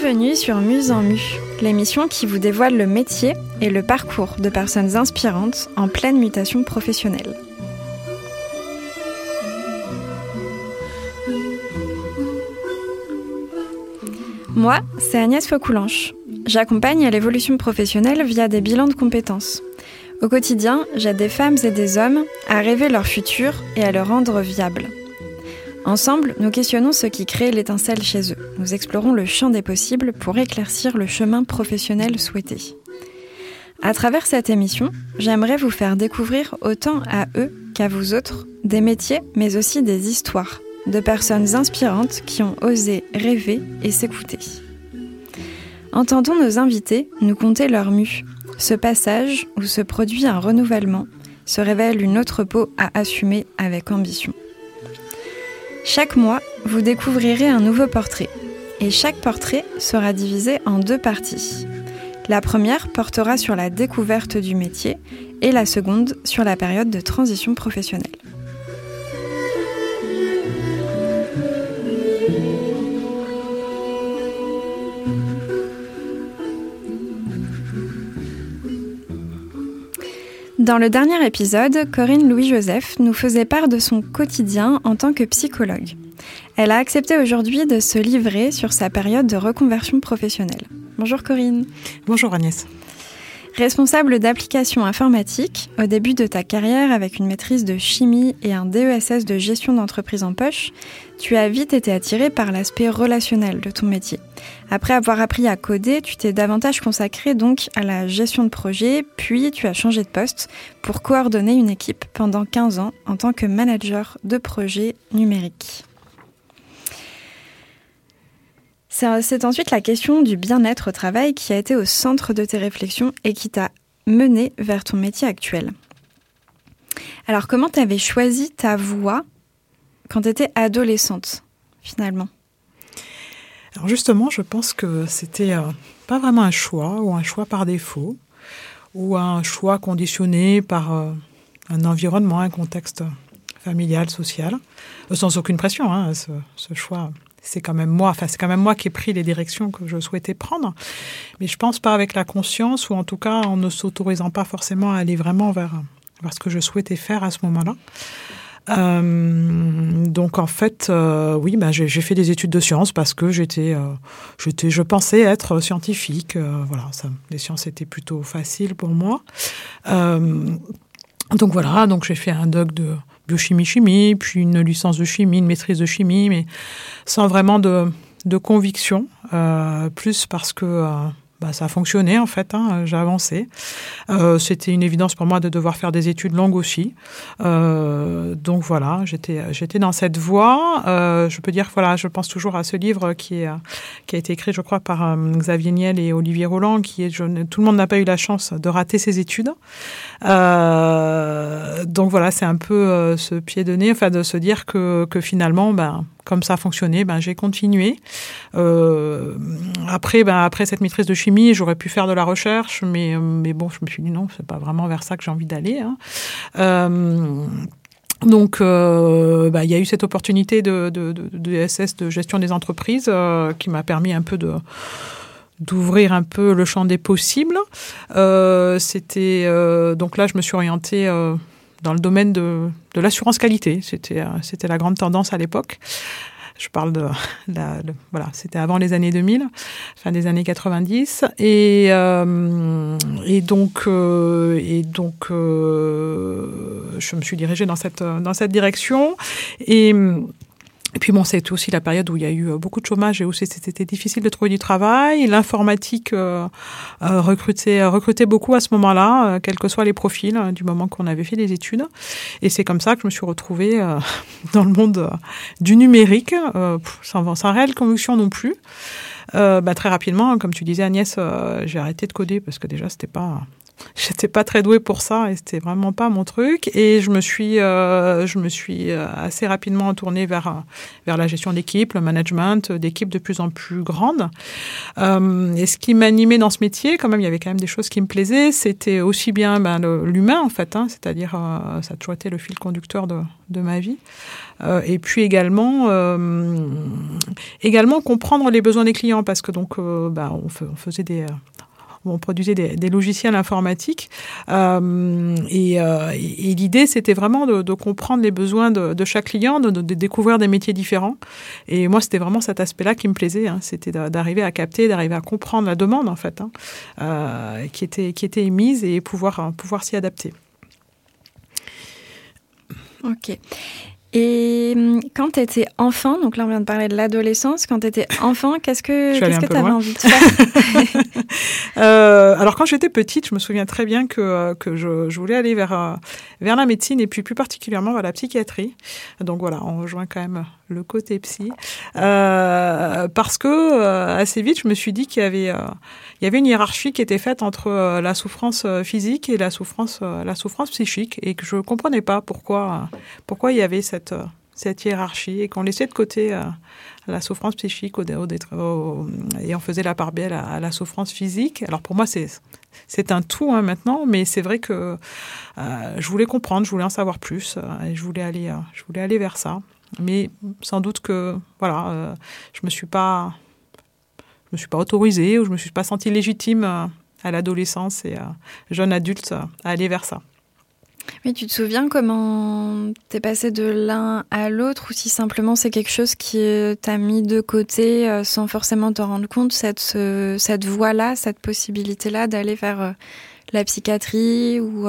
Bienvenue sur Muse en Mu, l'émission qui vous dévoile le métier et le parcours de personnes inspirantes en pleine mutation professionnelle. Moi, c'est Agnès Faucoulanche. J'accompagne à l'évolution professionnelle via des bilans de compétences. Au quotidien, j'aide des femmes et des hommes à rêver leur futur et à le rendre viable. Ensemble, nous questionnons ce qui crée l'étincelle chez eux. Nous explorons le champ des possibles pour éclaircir le chemin professionnel souhaité. À travers cette émission, j'aimerais vous faire découvrir autant à eux qu'à vous autres des métiers, mais aussi des histoires de personnes inspirantes qui ont osé rêver et s'écouter. Entendons nos invités nous conter leur mue, ce passage où se produit un renouvellement, se révèle une autre peau à assumer avec ambition. Chaque mois, vous découvrirez un nouveau portrait, et chaque portrait sera divisé en deux parties. La première portera sur la découverte du métier et la seconde sur la période de transition professionnelle. Dans le dernier épisode, Corinne Louis-Joseph nous faisait part de son quotidien en tant que psychologue. Elle a accepté aujourd'hui de se livrer sur sa période de reconversion professionnelle. Bonjour Corinne. Bonjour Agnès. Responsable d'application informatique, au début de ta carrière avec une maîtrise de chimie et un DESS de gestion d'entreprise en poche, tu as vite été attiré par l'aspect relationnel de ton métier. Après avoir appris à coder, tu t'es davantage consacré donc à la gestion de projet, puis tu as changé de poste pour coordonner une équipe pendant 15 ans en tant que manager de projet numérique. C'est ensuite la question du bien-être au travail qui a été au centre de tes réflexions et qui t'a mené vers ton métier actuel. Alors comment tu avais choisi ta voie quand tu étais adolescente, finalement? Alors justement, je pense que c'était euh, pas vraiment un choix ou un choix par défaut ou un choix conditionné par euh, un environnement, un contexte familial, social, euh, sans aucune pression. Hein, ce, ce choix c'est quand même moi, enfin c'est quand même moi qui ai pris les directions que je souhaitais prendre, mais je pense pas avec la conscience ou en tout cas en ne s'autorisant pas forcément à aller vraiment vers, vers ce que je souhaitais faire à ce moment-là. Euh, donc en fait, euh, oui, bah, j'ai fait des études de sciences parce que j'étais, euh, j'étais, je pensais être scientifique. Euh, voilà, ça, les sciences étaient plutôt faciles pour moi. Euh, donc voilà, donc j'ai fait un doc de biochimie chimie, puis une licence de chimie, une maîtrise de chimie, mais sans vraiment de, de conviction, euh, plus parce que euh, bah, ça a fonctionné en fait, hein, j'ai avancé. Euh, C'était une évidence pour moi de devoir faire des études longues aussi. Euh, donc voilà, j'étais dans cette voie. Euh, je peux dire voilà, je pense toujours à ce livre qui est qui a été écrit, je crois, par Xavier Niel et Olivier Roland, qui est tout le monde n'a pas eu la chance de rater ses études. Donc voilà, c'est un peu ce pied de nez, enfin de se dire que que finalement, ben comme ça a fonctionné, ben, j'ai continué. Euh, après, ben, après cette maîtrise de chimie, j'aurais pu faire de la recherche, mais, mais bon, je me suis dit non, c'est pas vraiment vers ça que j'ai envie d'aller. Hein. Euh, donc, euh, bah, il y a eu cette opportunité de, de, SS de gestion des entreprises qui m'a permis un peu d'ouvrir un peu le champ des possibles. C'était donc là, je me suis orientée dans le domaine de, de l'assurance qualité. C'était c'était la grande tendance à l'époque. Je parle de, la, voilà, c'était avant les années 2000, fin des années 90, et euh, et donc euh, et donc euh, je me suis dirigée dans cette dans cette direction et et puis bon, c'était aussi la période où il y a eu beaucoup de chômage et où c'était difficile de trouver du travail. L'informatique euh, euh, recrutait, recrutait beaucoup à ce moment-là, euh, quels que soient les profils, euh, du moment qu'on avait fait des études. Et c'est comme ça que je me suis retrouvée euh, dans le monde du numérique, euh, sans, sans réelle conviction non plus. Euh, bah, très rapidement, comme tu disais Agnès, euh, j'ai arrêté de coder parce que déjà c'était pas j'étais pas très douée pour ça et c'était vraiment pas mon truc. Et je me suis euh, je me suis assez rapidement tournée vers vers la gestion d'équipe le management d'équipes de plus en plus grandes euh, et ce qui m'animait dans ce métier quand même il y avait quand même des choses qui me plaisaient. C'était aussi bien ben, l'humain en fait hein, c'est-à-dire euh, ça a toujours été le fil conducteur de, de ma vie. Euh, et puis également euh, également comprendre les besoins des clients. Parce que donc on, on, faisait des on produisait des, logiciels informatiques. Euh, euh, et, l'idée, c'était vraiment de, comprendre les besoins de, chaque client, de, découvrir des métiers différents. Et moi, c'était vraiment cet aspect-là qui me plaisait. Hein. C'était d'arriver à capter, d'arriver à comprendre la demande, en fait, hein, euh, qui, était, qui était émise et pouvoir, pouvoir s'y adapter. Ok. Et hum, quand tu étais enfant, donc là on vient de parler de l'adolescence, quand tu étais enfant, qu'est-ce que tu avais envie de faire euh, Alors quand j'étais petite, je me souviens très bien que, euh, que je, je voulais aller vers, euh, vers la médecine et puis plus particulièrement vers la psychiatrie. Donc voilà, on rejoint quand même le côté psy. Euh, parce que euh, assez vite, je me suis dit qu'il y avait, avait une hiérarchie qui était faite entre la souffrance physique et la souffrance, la souffrance psychique et que je ne comprenais pas pourquoi, il y avait cette euh, hiérarchie et qu'on laissait de côté euh, la souffrance psychique au, au, et on faisait la part belle à, la souffrance physique. Alors pour moi, c'est un tout hein, maintenant, mais c'est vrai que euh, je voulais comprendre, je voulais en savoir plus et je voulais aller vers ça. Mais sans doute que voilà, je me suis pas, je me suis pas autorisée ou je me suis pas sentie légitime à l'adolescence et à jeune adulte à aller vers ça. Mais tu te souviens comment t'es passé de l'un à l'autre ou si simplement c'est quelque chose qui t'a mis de côté euh, sans forcément te rendre compte, cette, cette voie-là, cette possibilité-là d'aller vers euh, la psychiatrie ou...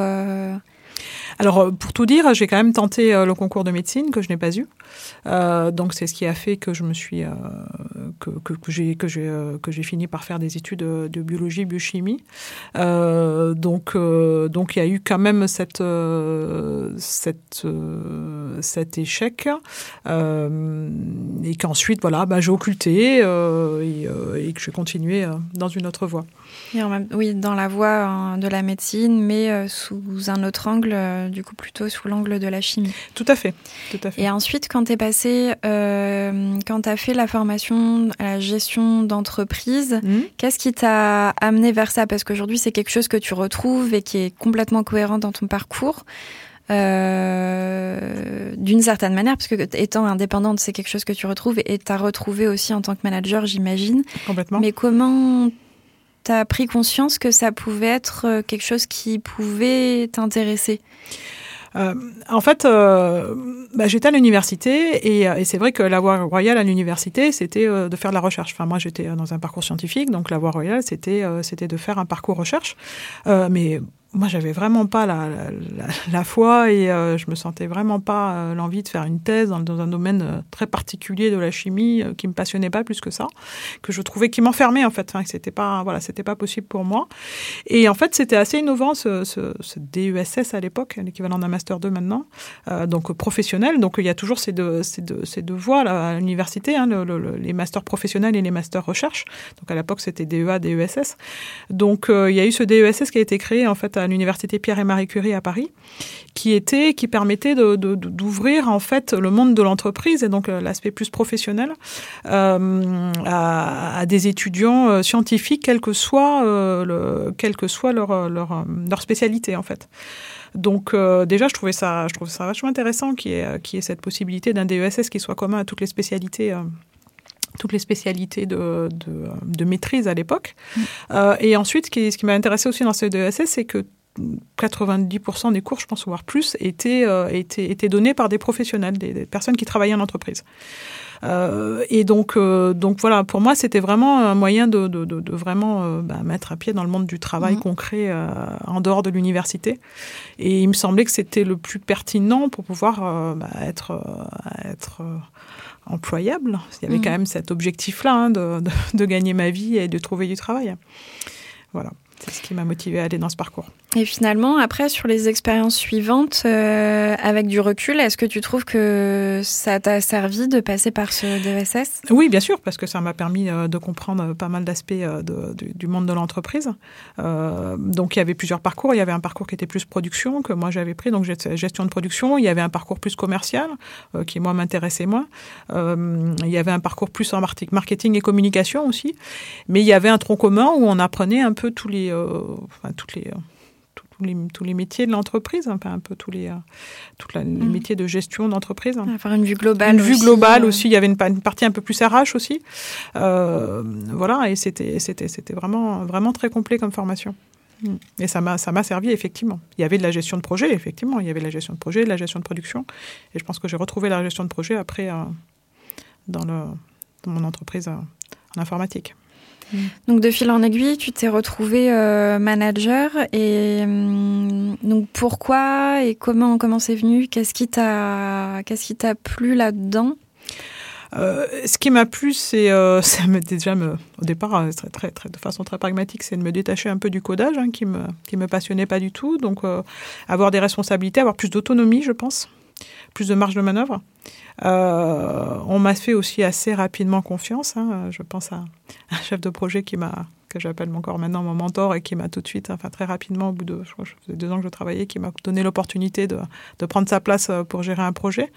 Euh, alors, pour tout dire, j'ai quand même tenté le concours de médecine que je n'ai pas eu. Euh, donc c'est ce qui a fait que je me suis euh, que, que, j'ai que j'ai euh, que j'ai fini par faire des études de, biologie biochimie. donc donc il y a eu quand même cette cette cet échec et qu'ensuite voilà bah, j'ai occulté et, et, que j'ai continué dans une autre voie. Oui, dans la voie hein, de la médecine, mais sous un autre angle, du coup plutôt sous l'angle de la chimie. Tout à fait, tout à fait. Et ensuite, quand tu es passé, euh, quand tu as fait la formation à la gestion d'entreprise, mhm. qu'est-ce qui t'a amené vers ça? Parce qu'aujourd'hui, c'est quelque chose que tu retrouves et qui est complètement cohérent dans ton parcours. Euh, d'une certaine manière, parce que étant indépendante, c'est quelque chose que tu retrouves et tu as retrouvé aussi en tant que manager, j'imagine. Complètement. Mais comment tu as pris conscience que ça pouvait être quelque chose qui pouvait t'intéresser? Euh, en fait, euh, bah, j'étais à l'université et, c'est vrai que la voie royale à l'université, c'était euh, de faire de la recherche. Enfin, moi, j'étais dans un parcours scientifique, donc la voie royale, c'était c'était de faire un parcours recherche. mais moi, j'avais vraiment pas la, la, la, foi et euh, je me sentais vraiment pas euh, l'envie de faire une thèse dans, dans, un domaine euh, très particulier de la chimie qui me passionnait pas plus que ça, que je trouvais qui m'enfermait en fait, enfin, que c'était pas voilà, c'était pas possible pour moi. Et en fait, c'était assez innovant ce, ce, ce DESS à l'époque, l'équivalent d'un master 2 maintenant, donc professionnel. Donc il y a toujours ces deux ces deux, ces deux voies là, à l'université, hein, le, les masters professionnels et les masters recherche. Donc à l'époque, c'était DEA, DESS. Donc il y a eu ce DESS qui a été créé en fait à l'université Pierre et Marie Curie à Paris, qui était, qui permettait d'ouvrir en fait le monde de l'entreprise et donc euh, l'aspect plus professionnel euh, à, des étudiants euh, scientifiques, quelle que soit le, quelle que soit leur, leur, leur spécialité en fait. Donc déjà, je trouvais ça, je trouve ça vachement intéressant qu'il y, ait, qui cette possibilité d'un DESS qui soit commun à toutes les spécialités toutes les spécialités de, de, de maîtrise à l'époque. Mm. Euh, et ensuite, ce qui, ce qui m'a intéressé aussi dans ce DESS, c'est que 90% des cours, je pense, voire plus, étaient, euh, étaient, étaient donnés par des professionnels, des, personnes qui travaillaient en entreprise. Euh, et donc, euh, donc voilà, pour moi, c'était vraiment un moyen de, de, de, de vraiment bah, mettre un pied dans le monde du travail mmh. concret en dehors de l'université. Et il me semblait que c'était le plus pertinent pour pouvoir bah, être, être employable. Il y avait mmh. quand même cet objectif-là hein, de, de, de gagner ma vie et de trouver du travail. Voilà. C'est ce qui m'a motivé à aller dans ce parcours. Et finalement, après, sur les expériences suivantes, euh, avec du recul, est-ce que tu trouves que ça t'a servi de passer par ce DSS Oui, bien sûr, parce que ça m'a permis euh, de comprendre pas mal d'aspects euh, du monde de l'entreprise. Euh, donc, il y avait plusieurs parcours. Il y avait un parcours qui était plus production, que moi j'avais pris, donc gestion de production. Il y avait un parcours plus commercial, euh, qui moi m'intéressait moins. Euh, il y avait un parcours plus en marketing et communication aussi. Mais il y avait un tronc commun où on apprenait un peu tous les euh, enfin, toutes les, tous les, tous les métiers de l'entreprise, enfin un peu tous les, les mm. métiers de gestion d'entreprise. Avoir une vue globale. Une vue globale aussi. Il y avait une, une, partie un peu plus RH aussi. voilà, et c'était, vraiment, vraiment très complet comme formation. Mm. Et ça m'a, ça m'a servi effectivement. Il y avait de la gestion de projet, effectivement. Il y avait de la gestion de projet, de la gestion de production. Et je pense que j'ai retrouvé la gestion de projet après dans, le, dans mon entreprise en informatique. Mm. Donc de fil en aiguille, tu t'es retrouvé euh, manager et hum, donc pourquoi et comment comment c'est venu? Qu'est-ce qui t'a qu'est-ce qui t'a plu là-dedans? Euh, ce qui m'a plu, c'est euh, déjà me, au départ, euh, très, très, très, de façon très pragmatique, c'est de me détacher un peu du codage, hein, qui me qui me passionnait pas du tout. Donc, avoir des responsabilités, avoir plus d'autonomie, je pense, plus de marge de manœuvre. on m'a fait aussi assez rapidement confiance. Hein. Je pense à un chef de projet qui m'a que j'appelle encore maintenant mon mentor et qui m'a tout de suite, enfin très rapidement, au bout de, deux ans que je travaillais, qui m'a donné l'opportunité de, prendre sa place euh, pour gérer un projet.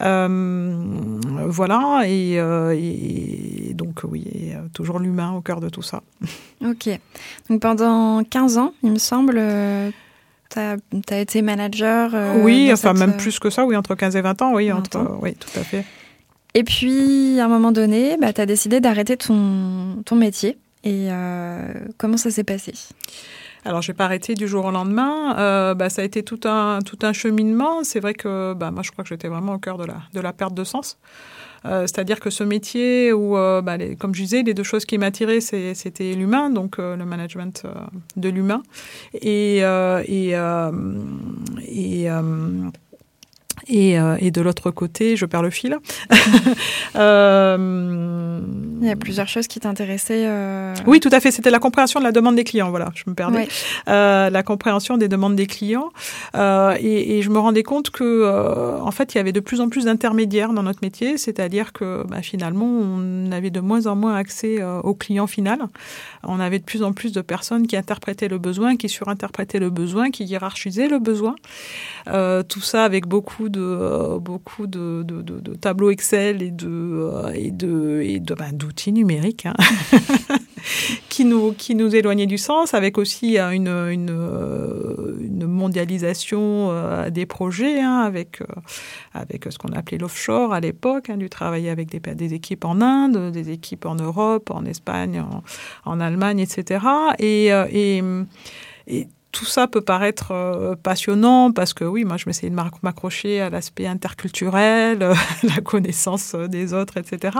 Euh, voilà, et, euh, et, donc oui, toujours l'humain au cœur de tout ça. Ok. Donc pendant 15 ans, il me semble, tu as, as, été manager. oui, enfin même plus que ça, oui, entre 15 et 20 ans, oui, entre, oui tout à fait. Et puis, à un moment donné, bah, tu as décidé d'arrêter ton, ton métier. Et euh, comment ça s'est passé? Alors, je n'ai pas arrêté du jour au lendemain. Euh, bah, ça a été tout un, tout un cheminement. C'est vrai que bah, moi, je crois que j'étais vraiment au cœur de la, de la perte de sens. Euh, c'est-à-dire que ce métier où, bah, comme je disais, les deux choses qui m'attiraient, c'était l'humain, donc le management de l'humain, et, et, et et, euh, et, de l'autre côté, je perds le fil. euh... Il y a plusieurs choses qui t'intéressaient. Euh... Oui, tout à fait. C'était la compréhension de la demande des clients. Voilà, je me perdais. Euh, la compréhension des demandes des clients. Euh, et, et, je me rendais compte que, euh, en fait, il y avait de plus en plus d'intermédiaires dans notre métier. C'est-à-dire que, bah, finalement, on avait de moins en moins accès au client final. On avait de plus en plus de personnes qui interprétaient le besoin, qui surinterprétaient le besoin, qui hiérarchisaient le besoin. tout ça avec beaucoup de euh, beaucoup de, tableaux Excel et de euh, et de ben, d'outils numériques hein, qui nous qui nous éloignaient du sens, avec aussi euh, une une, mondialisation des projets, hein, avec avec ce qu'on appelait l'offshore à l'époque, hein, du travail avec des des équipes en Inde, des équipes en Europe, en Espagne, en Allemagne, etc. Et, et, tout ça peut paraître euh, passionnant parce que oui, moi je m'essayais de m'accrocher à l'aspect interculturel, euh, la connaissance euh, des autres, etc.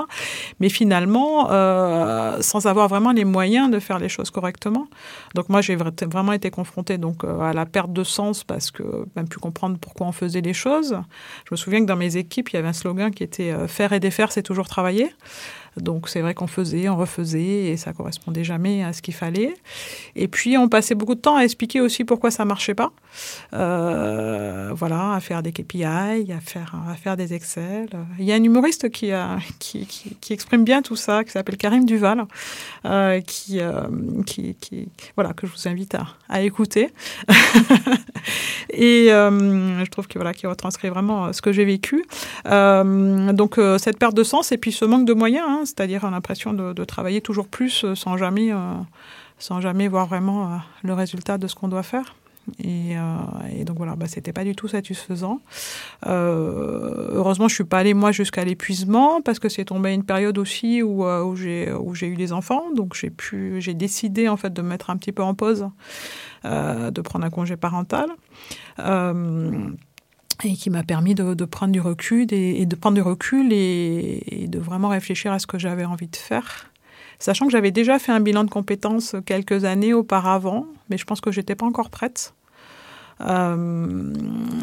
Mais finalement, euh, sans avoir vraiment les moyens de faire les choses correctement. Donc moi j'ai vraiment été confrontée donc à la perte de sens parce que même plus comprendre pourquoi on faisait les choses. Je me souviens que dans mes équipes il y avait un slogan qui était faire et défaire, c'est toujours travailler. Donc c'est vrai qu'on faisait, on refaisait et ça correspondait jamais à ce qu'il fallait. Et puis on passait beaucoup de temps à expliquer aussi pourquoi ça marchait pas. Euh, voilà, à faire des KPI, à faire, à faire des Excel. Il y a un humoriste qui, a, qui, qui, qui exprime bien tout ça, qui s'appelle Karim Duval, euh, qui, euh, qui, qui, voilà, que je vous invite à, à écouter. et euh, je trouve que voilà, qui retranscrit vraiment ce que j'ai vécu. Euh, donc cette perte de sens et puis ce manque de moyens. Hein, c'est-à-dire l'impression de, travailler toujours plus euh, sans jamais, euh, sans jamais voir vraiment euh, le résultat de ce qu'on doit faire. Et, donc voilà, bah, c'était pas du tout satisfaisant. heureusement, je suis pas allée moi jusqu'à l'épuisement parce que c'est tombé une période aussi où, où j'ai où j'ai eu des enfants, donc j'ai pu j'ai décidé en fait de me mettre un petit peu en pause, de prendre un congé parental et qui m'a permis de, prendre du recul et, de prendre du recul et, de vraiment réfléchir à ce que j'avais envie de faire. Sachant que j'avais déjà fait un bilan de compétences quelques années auparavant, mais je pense que j'étais pas encore prête. Euh,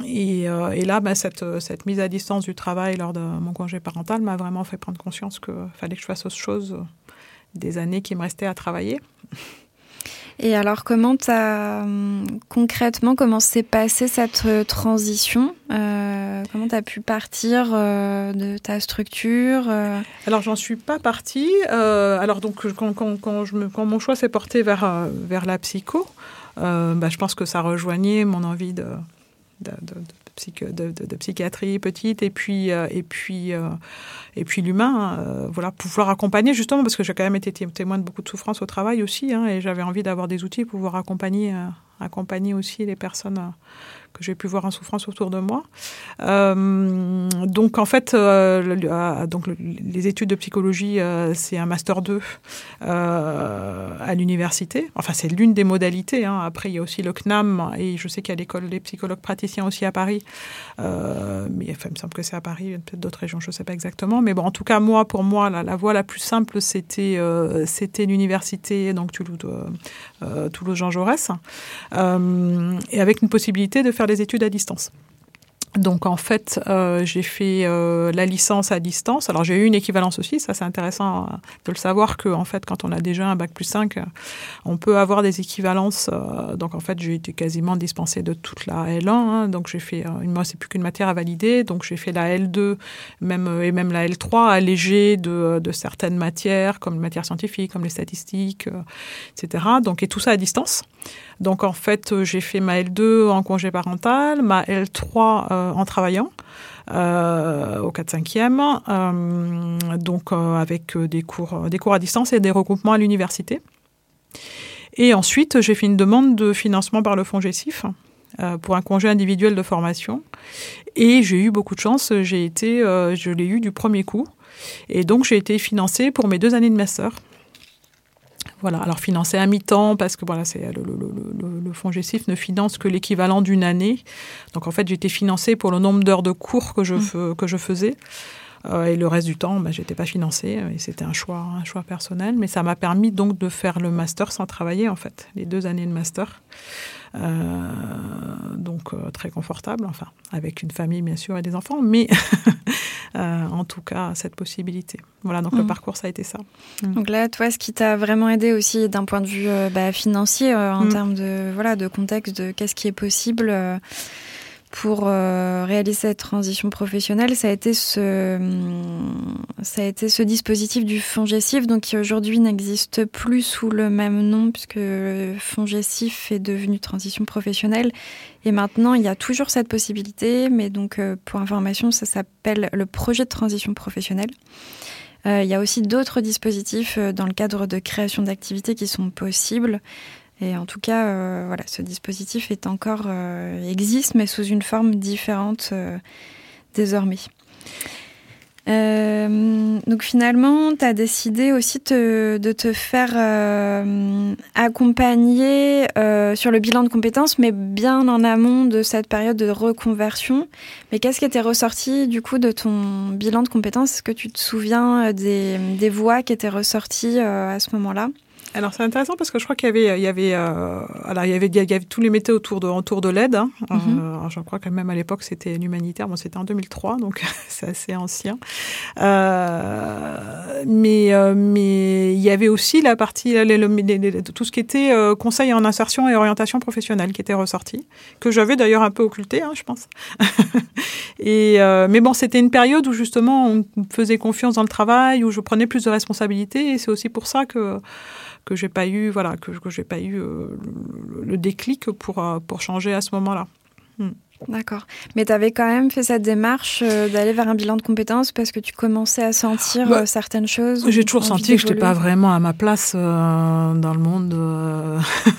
et, euh, et, là, bah, cette, cette, mise à distance du travail lors de mon congé parental m'a vraiment fait prendre conscience qu'il fallait que je fasse autre chose des années qui me restaient à travailler. Et alors, comment as hum, concrètement, comment s'est passée cette euh, transition euh, Comment tu as pu partir euh, de ta structure. Alors, j'en suis pas partie. Alors, donc, quand, quand, quand, mon choix s'est porté vers, vers la psycho, bah, je pense que ça rejoignait mon envie de, de, psychiatrie petite et puis et puis et puis l'humain euh, voilà pouvoir accompagner justement parce que j'ai quand même été témoin de beaucoup de souffrances au travail aussi hein, et j'avais envie d'avoir des outils pour pouvoir accompagner accompagner aussi les personnes que j'ai pu voir en souffrance autour de moi. Euh, donc en fait, euh, euh, donc les études de psychologie, c'est un master 2 à l'université. Enfin, c'est l'une des modalités. Hein. Après, il y a aussi le CNAM et je sais qu'il y a l'école des psychologues praticiens aussi à Paris. mais il me semble que c'est à Paris, peut-être d'autres régions, je ne sais pas exactement. Mais bon, en tout cas, moi, pour moi, la, voie la plus simple, c'était c'était l'université, donc Toulouse, Toulouse Jean Jaurès, et avec une possibilité de faire des études à distance. Donc en fait, euh, j'ai fait euh, la licence à distance. Alors j'ai eu une équivalence aussi, ça c'est intéressant euh, de le savoir que en fait quand on a déjà un bac plus 5, on peut avoir des équivalences. donc en fait j'ai été quasiment dispensée de toute la L1. Hein. donc j'ai fait, moi c'est plus qu'une matière à valider, donc j'ai fait la L2 même et même la L3 allégée de, de certaines matières comme les matières scientifiques, comme les statistiques, etc. Donc et tout ça à distance. Donc en fait, j'ai fait ma L2 en congé parental, ma L3 euh, en travaillant. Euh, au 4-5e, euh, donc avec des cours, des cours à distance et des regroupements à l'université. Et ensuite, j'ai fait une demande de financement par le fonds GESIF pour un congé individuel de formation. Et j'ai eu beaucoup de chance, j'ai été, je l'ai eu du premier coup. Et donc, j'ai été financée pour mes deux années de master. Voilà, alors financer à mi-temps parce que voilà, c'est le, le, le, fonds GESIF ne finance que l'équivalent d'une année. Donc en fait, j'étais financée pour le nombre d'heures de cours que je, mmh. que je faisais. Euh, et le reste du temps, bah, j'étais pas financée et c'était un choix, un choix personnel. Mais ça m'a permis donc de faire le master sans travailler en fait, les deux années de master. Euh, donc euh, très confortable, enfin avec une famille bien sûr et des enfants, mais euh, en tout cas cette possibilité. Voilà, donc le mmh. parcours ça a été ça. Mmh. Donc là, toi, ce qui t'a vraiment aidé aussi d'un point de vue bah, financier, en mmh. termes de voilà de contexte, de qu'est-ce qui est possible pour euh, réaliser cette transition professionnelle, ça a été ce, ça a été ce dispositif du FONGESIF, donc qui aujourd'hui n'existe plus sous le même nom, puisque FONGESIF est devenu transition professionnelle. Et maintenant, il y a toujours cette possibilité, mais donc, euh, pour information, ça s'appelle le projet de transition professionnelle. Euh, il y a aussi d'autres dispositifs dans le cadre de création d'activités qui sont possibles. Et en tout cas, euh, voilà, ce dispositif euh, existe, mais sous une forme différente euh, désormais. donc finalement, tu as décidé aussi de te faire accompagner sur le bilan de compétences, mais bien en amont de cette période de reconversion. Mais qu'est-ce qui était ressorti du coup de ton bilan de compétences? Est-ce que tu te souviens des voix qui étaient ressorties à ce moment-là? Alors c'est intéressant parce que je crois qu'il y avait, il y avait, euh, alors il y avait, il y avait tous les métiers autour de, autour de l'aide. Hein. Mhm. euh, je crois que même à l'époque c'était l'humanitaire. Bon, c'était en 2003, donc c'est assez ancien. Euh, mais euh, mais il y avait aussi la partie, les, tout ce qui était euh, conseil en insertion et orientation professionnelle qui était ressorti, que j'avais d'ailleurs un peu occulté, hein, je pense. et mais bon, c'était une période où justement on faisait confiance dans le travail, où je prenais plus de responsabilités, et c'est aussi pour ça que que j'ai pas eu voilà que, que j'ai pas eu euh, le, déclic pour euh, pour changer à ce moment-là. Hmm. D'accord. Mais tu avais quand même fait cette démarche euh, d'aller vers un bilan de compétences parce que tu commençais à sentir bah, certaines choses J'ai toujours senti que je n'étais pas vraiment à ma place dans le monde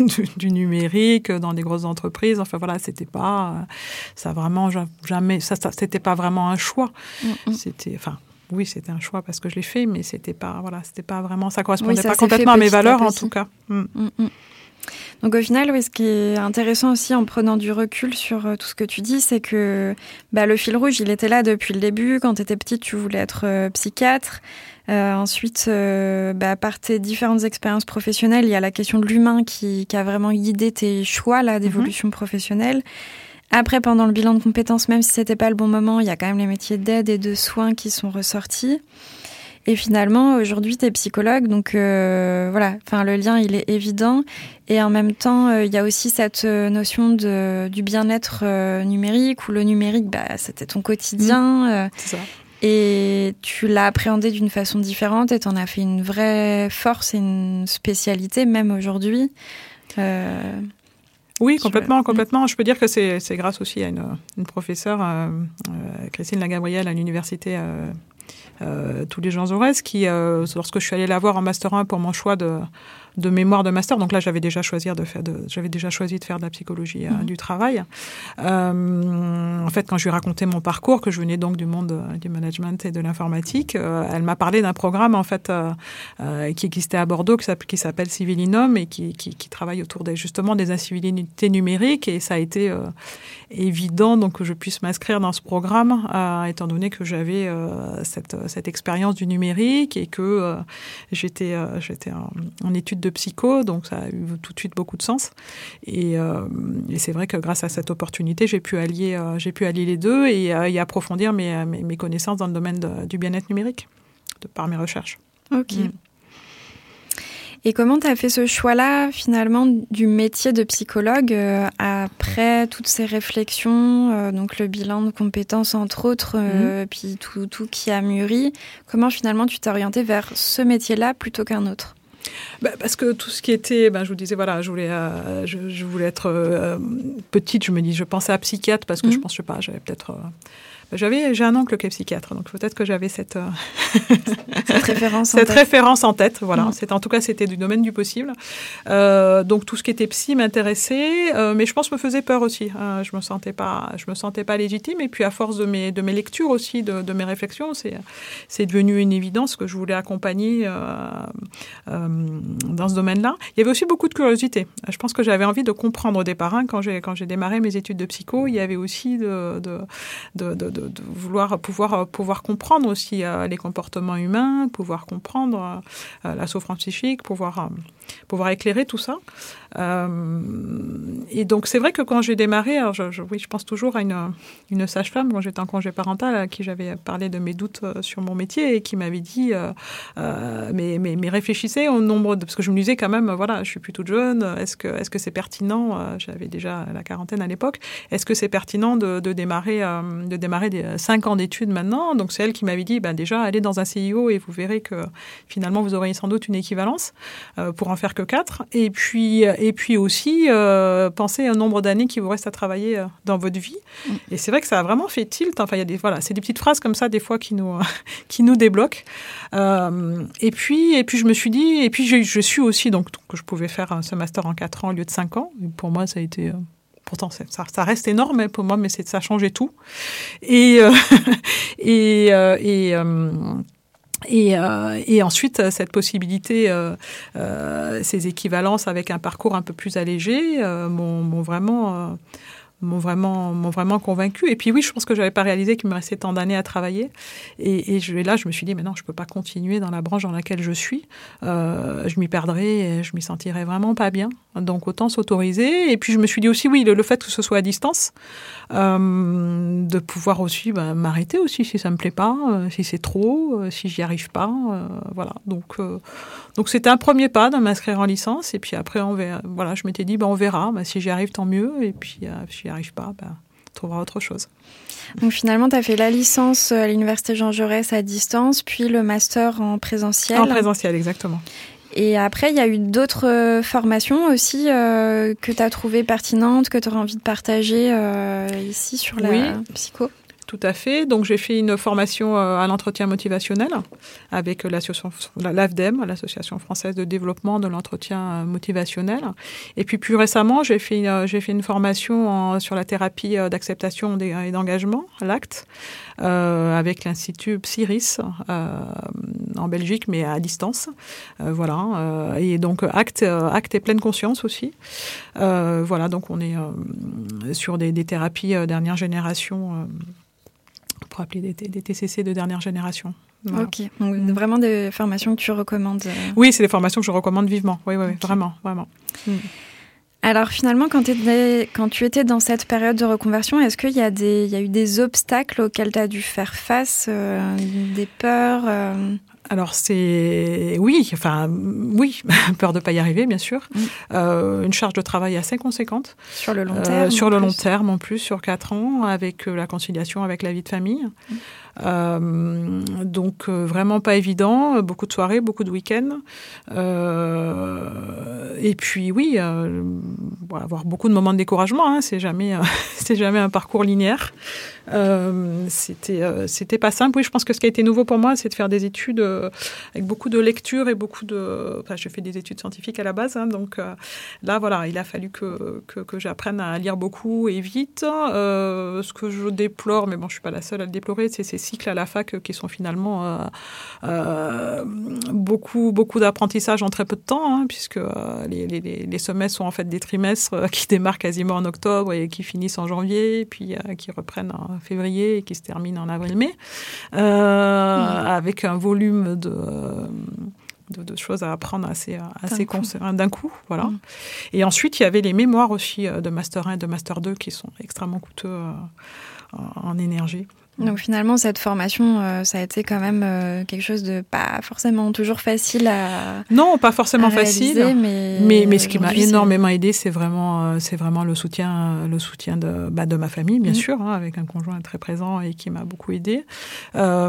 du, numérique, dans des grosses entreprises. Enfin voilà, c'était pas ça vraiment jamais ça, ça c'était pas vraiment un choix. Mm, mm. C'était enfin oui, c'était un choix parce que je l'ai fait, mais c'était pas, voilà, c'était pas vraiment, ça correspondait pas complètement à mes valeurs en tout cas. Mm. Mm, mm. Donc au final, oui, ce qui est intéressant aussi en prenant du recul sur euh, tout ce que tu dis, c'est que bah, le fil rouge, il était là depuis le début. Quand tu étais petite, tu voulais être euh, psychiatre. Euh, ensuite, euh, bah, par tes différentes expériences professionnelles, il y a la question de l'humain qui, qui, a vraiment guidé tes choix là d'évolution professionnelle. Après, pendant le bilan de compétences, même si c'était pas le bon moment, il y a quand même les métiers d'aide et de soins qui sont ressortis. Et finalement, aujourd'hui, tu es psychologue, donc euh, voilà, enfin le lien il est évident. Et en même temps, euh, il y a aussi cette euh, notion de, du bien-être numérique, où le numérique, bah, c'était ton quotidien. Mmh. ça. Et tu l'as appréhendé d'une façon différente et tu en as fait une vraie force et une spécialité, même aujourd'hui. Oui, complètement, complètement. Je peux dire que c'est grâce aussi à une, une professeure, euh, euh, Christine Lagabrielle, à l'université euh, tous les gens Jaurès, qui, lorsque je suis allée la voir en Master 1 pour mon choix de, de mémoire de master. Donc là, j'avais déjà choisi de faire de, j'avais déjà choisi de faire de la psychologie euh, mhm. du travail. Euh, en fait, quand je lui ai raconté mon parcours, que je venais donc du monde euh, du management et de l'informatique, elle m'a parlé d'un programme en fait qui existait à Bordeaux, qui s'appelle Civilinum et qui, qui, qui, travaille autour des, justement des incivilités numériques. Et ça a été évident donc que je puisse m'inscrire dans ce programme, étant donné que j'avais cette, cette expérience du numérique et que j'étais j'étais en, en études de psycho, donc ça a eu tout de suite beaucoup de sens. Et, euh, c'est vrai que grâce à cette opportunité, j'ai pu allier, euh, j'ai pu allier les deux et, euh, approfondir mes, mes, connaissances dans le domaine du bien-être numérique de, par mes recherches. Ok. Mm. Et comment tu as fait ce choix-là, finalement, du métier de psychologue après toutes ces réflexions, donc le bilan de compétences, entre autres, mm. puis tout, tout qui a mûri Comment, finalement, tu t'es orienté vers ce métier-là plutôt qu'un autre? Bah, parce que tout ce qui était, ben, je vous disais, voilà, je voulais, euh, je, voulais être euh, petite. Je me dis, je pensais à psychiatre parce que je mhm. pense, je sais pas, j'avais peut-être euh, j'avais, j'ai un oncle qui est psychiatre, donc peut-être que j'avais cette, cette référence, en cette tête. référence en tête. Voilà, mm. c'est en tout cas c'était du domaine du possible. Euh, donc tout ce qui était psy m'intéressait, euh, mais je pense me faisait peur aussi. Euh, je me sentais pas, je me sentais pas légitime. Et puis à force de mes de mes lectures aussi, de, de mes réflexions, c'est c'est devenu une évidence que je voulais accompagner dans ce domaine-là. Il y avait aussi beaucoup de curiosité. Je pense que j'avais envie de comprendre au départ. Hein, quand j'ai quand j'ai démarré mes études de psycho, il y avait aussi de, de, de de, vouloir pouvoir, pouvoir comprendre aussi les comportements humains, pouvoir comprendre la souffrance psychique, pouvoir, euh, pouvoir éclairer tout ça. Et donc c'est vrai que quand j'ai démarré, je, oui, je pense toujours à une, sage-femme quand j'étais en congé parental à qui j'avais parlé de mes doutes sur mon métier et qui m'avait dit mais, mais, mais, réfléchissez au nombre de, parce que je me disais quand même voilà je suis plus toute jeune est-ce que est-ce que c'est pertinent j'avais déjà la quarantaine à l'époque est-ce que c'est pertinent de, démarrer de démarrer euh, cinq ans d'études maintenant? Donc c'est elle qui m'avait dit, ben déjà, allez dans un CIO et vous verrez que finalement vous aurez sans doute une équivalence euh, pour en faire que quatre. Et puis, euh, et puis aussi, euh, pensez au nombre d'années qui vous reste à travailler dans votre vie. Mm. Et c'est vrai que ça a vraiment fait tilt. Enfin, il y a des, voilà, c'est des petites phrases comme ça des fois qui nous, qui nous débloquent. et puis, et puis je me suis dit, et puis je, je suis aussi donc que je pouvais faire ce master en quatre ans au lieu de cinq ans. pour moi, ça a été Pourtant, ça, ça, reste énorme pour moi, mais c'est ça a changé tout. Et euh, et euh, et euh, et, euh, et, ensuite, cette possibilité, euh, euh, ces équivalences avec un parcours un peu plus allégé, m'ont vraiment m'ont vraiment, m'ont vraiment convaincu. Et puis oui, je pense que j'avais pas réalisé qu'il me restait tant d'années à travailler. Et, et je, là, je me suis dit, mais non, je peux pas continuer dans la branche dans laquelle je suis. Euh, je m'y perdrais, et je m'y sentirais vraiment pas bien. Donc autant s'autoriser. Et puis je me suis dit aussi, oui, le, fait que ce soit à distance, euh, de pouvoir aussi bah, m'arrêter aussi si ça me plaît pas, euh, si c'est trop, euh, si j'y arrive pas. Euh, voilà. Donc donc c'était un premier pas de m'inscrire en licence. Et puis après, on verra, voilà, je m'étais dit, bah, on verra. Bah, si j'y arrive, tant mieux. Et puis si arrive pas, ben, on trouvera autre chose. Donc finalement, tu as fait la licence à l'Université Jean Jaurès à distance, puis le master en présentiel. En présentiel, exactement. Et après, il y a eu d'autres euh, formations aussi euh, que tu as trouvées pertinentes, que tu aurais envie de partager euh, ici sur la psycho tout à fait. Donc j'ai fait une formation euh, à l'entretien motivationnel avec l'association l'AFDEM, l'Association française de développement de l'entretien euh, motivationnel. Et puis plus récemment, j'ai fait euh, fait une formation sur la thérapie d'acceptation et d'engagement, l'ACT, avec l'institut Psyris en Belgique, mais à distance. voilà. et donc ACT, ACT et pleine conscience aussi. voilà. Donc on est sur des thérapies dernière génération pour appeler des, des, TCC de dernière génération. Ok, donc vraiment des formations que tu recommandes euh. Oui, c'est des formations que je recommande vivement. Oui, oui, vraiment, vraiment. Hmm. Alors finalement, quand, quand, tu étais dans cette période de reconversion, est-ce qu'il y, a y a eu des obstacles auxquels tu as dû faire face, euh, des peurs euh? Alors c'est oui, enfin oui, peur de pas y arriver bien sûr, mm. euh, une charge de travail assez conséquente sur le long terme, sur le long terme en plus sur quatre ans avec la conciliation avec la vie de famille. Mm. Euh, donc vraiment pas évident, beaucoup de soirées, beaucoup de week-ends. et puis oui, avoir beaucoup de moments de découragement. Hein, c'est jamais, c'est jamais un parcours linéaire. Euh, c'était euh, c'était pas simple. Oui, je pense que ce qui a été nouveau pour moi, c'est de faire des études euh, avec beaucoup de lecture et beaucoup de. Enfin, je fais des études scientifiques à la base, hein, donc là, voilà, il a fallu que, que, que j'apprenne à lire beaucoup et vite. ce que je déplore, mais bon, je suis pas la seule à le déplorer, c'est ces cycles à la fac qui sont finalement beaucoup beaucoup d'apprentissage en très peu de temps, hein, puisque les, les, les, semestres sont en fait des trimestres qui démarrent quasiment en octobre et qui finissent en janvier, et puis qui reprennent en février et qui se termine en avril-mai, euh, avec un volume de, de, choses à apprendre assez, assez d'un coup. voilà. Mm. Et ensuite, il y avait les mémoires aussi euh, de Master 1 et de Master 2 qui sont extrêmement coûteux euh, en énergie. Donc finalement, cette formation, euh, ça a été quand même euh, quelque chose de pas forcément toujours facile à non, pas forcément facile, mais mais, ce qui m'a énormément aidé, c'est vraiment euh, c'est vraiment le soutien le soutien de bah, de ma famille, bien mm. sûr, hein, avec un conjoint très présent et qui m'a beaucoup aidé. enfin,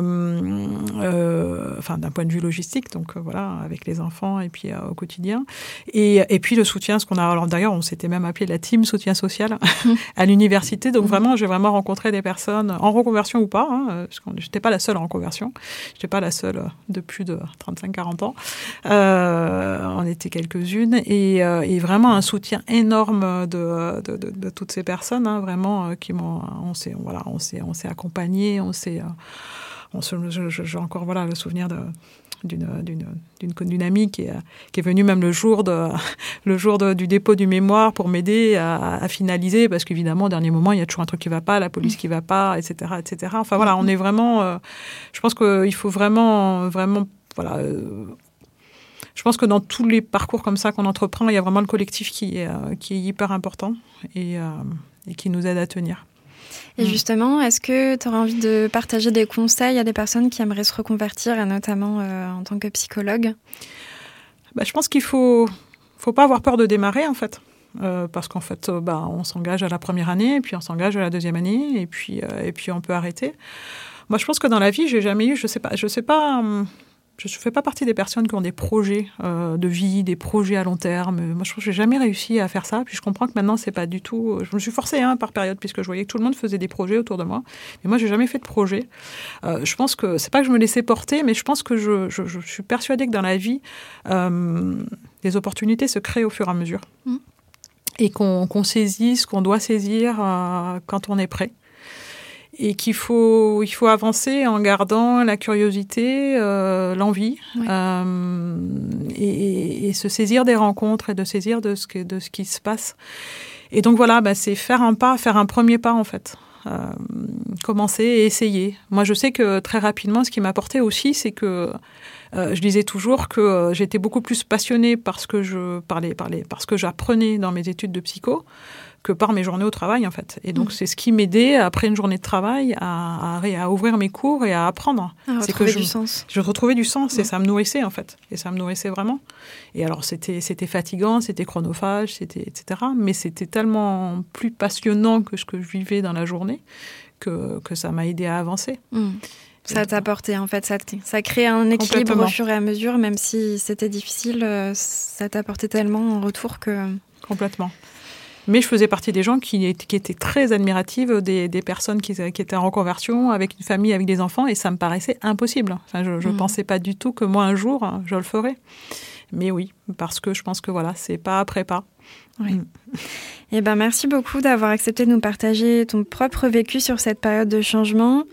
d'un point de vue logistique, donc voilà, avec les enfants et puis au quotidien. Et, et puis le soutien, ce qu'on a alors d'ailleurs, on s'était même appelé la team soutien social mm. à l'université. Donc mm. vraiment, j'ai vraiment rencontré des personnes en reconversion ou pas, hein, parce que j'étais pas la seule en conversion, j'étais pas la seule de plus de 35-40 ans. Euh, on était quelques-unes et, euh, vraiment un soutien énorme de, de, toutes ces personnes, hein, vraiment euh, qui m'ont, on s'est, voilà, on s'est, on s'est j'ai encore voilà le souvenir de d'une amie qui est, qui est venue même le jour, de, le jour du dépôt du mémoire pour m'aider à, finaliser, parce qu'évidemment, au dernier moment, il y a toujours un truc qui va pas, la police qui va pas, etc. etc. Enfin voilà, on est vraiment... Euh, je pense qu'il faut vraiment... vraiment voilà, euh, je pense que dans tous les parcours comme ça qu'on entreprend, il y a vraiment le collectif qui est, euh, qui est hyper important et, et qui nous aide à tenir. Et mm. justement, est-ce que tu auras envie de partager des conseils à des personnes qui aimeraient se reconvertir, et notamment euh, en tant que psychologue? Bah, Je pense qu'il faut, faut pas avoir peur de démarrer, en fait. Euh, parce qu'en fait, euh, bah, on s'engage à la première année, et puis on s'engage à la deuxième année, et puis, et puis on peut arrêter. Moi, je pense que dans la vie, j'ai jamais eu, je sais pas, je sais pas. Je ne fais pas partie des personnes qui ont des projets euh, de vie, des projets à long terme. Moi, je trouve que j'ai jamais réussi à faire ça. Puis je comprends que maintenant, c'est pas du tout. Je me suis forcée hein, par période, puisque je voyais que tout le monde faisait des projets autour de moi. Mais moi, j'ai jamais fait de projet. Euh, je pense que c'est pas que je me laissais porter, mais je pense que je, je, suis persuadée que dans la vie, euh, les opportunités se créent au fur et à mesure. Mmh. Et qu'on saisit ce qu'on doit saisir quand on est prêt et qu'il faut, il faut avancer en gardant la curiosité, euh, l'envie, euh, et, et, se saisir des rencontres et de saisir de ce, que, de ce qui se passe. Et donc voilà, bah, c'est faire un pas, faire un premier pas en fait. Euh, commencer et essayer. Moi, je sais que très rapidement, ce qui m'a apporté aussi, c'est que euh, je disais toujours que euh, j'étais beaucoup plus passionnée parce que je parlais, parlais, parce que j'apprenais dans mes études de psycho que par mes journées au travail en fait. Et donc mm. c'est ce qui m'aidait après une journée de travail à, à, ouvrir mes cours et à apprendre. c'est que je, du sens. Je retrouvais du sens et ça me nourrissait en fait. Et ça me nourrissait vraiment. Et alors c'était c'était fatigant, c'était chronophage, c'était etc. Mais c'était tellement plus passionnant que ce que je vivais dans la journée que, que ça m'a aidé à avancer. Mm. Ça t'a apporté, en fait, ça, ça crée un équilibre au fur et à mesure, même si c'était difficile, euh, ça t'a apporté tellement en retour que... Complètement. Mais je faisais partie des gens qui, qui étaient très admiratives des, des personnes qui, qui, étaient en reconversion, avec une famille, avec des enfants, et ça me paraissait impossible. Enfin, je ne mm. pensais pas du tout que moi, un jour, je le ferais. Mais oui, parce que je pense que voilà, c'est pas après pas. Oui. Mm. Eh ben, merci beaucoup d'avoir accepté de nous partager ton propre vécu sur cette période de changement.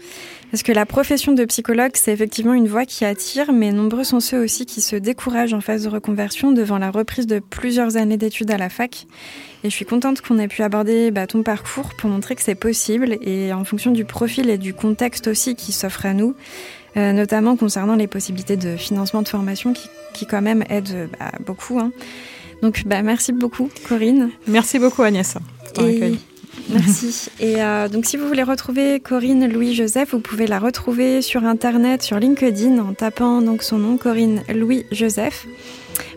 Parce que la profession de psychologue, c'est effectivement une voie qui attire, mais nombreux sont ceux aussi qui se découragent en phase de reconversion devant la reprise de plusieurs années d'études à la fac. Et je suis contente qu'on ait pu aborder bah, ton parcours pour montrer que c'est possible et en fonction du profil et du contexte aussi qui s'offre à nous, euh, notamment concernant les possibilités de financement de formation qui, qui quand même aident bah, beaucoup. Hein. Donc bah, merci beaucoup Corinne. Merci beaucoup Agnès. Merci. Et euh, donc, si vous voulez retrouver Corinne Louis-Joseph, vous pouvez la retrouver sur Internet, sur LinkedIn, en tapant donc son nom, Corinne Louis-Joseph.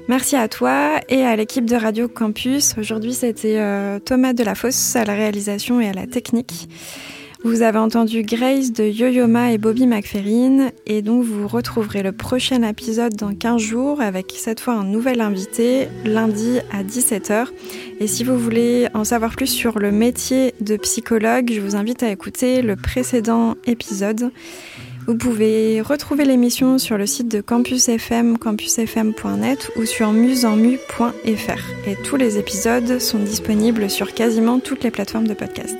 Merci à toi et à l'équipe de Radio Campus. Aujourd'hui, c'était euh, Thomas Delafosse à la réalisation et à la technique. Vous avez entendu Grace de Yo-Yo-Ma et Bobby McFerrin et donc vous retrouverez le prochain épisode dans 15 jours avec cette fois un nouvel invité lundi à 17h. Et si vous voulez en savoir plus sur le métier de psychologue, je vous invite à écouter le précédent épisode. Vous pouvez retrouver l'émission sur le site de Campus FM, campusfm.net ou sur musenmu.fr. Et tous les épisodes sont disponibles sur quasiment toutes les plateformes de podcast.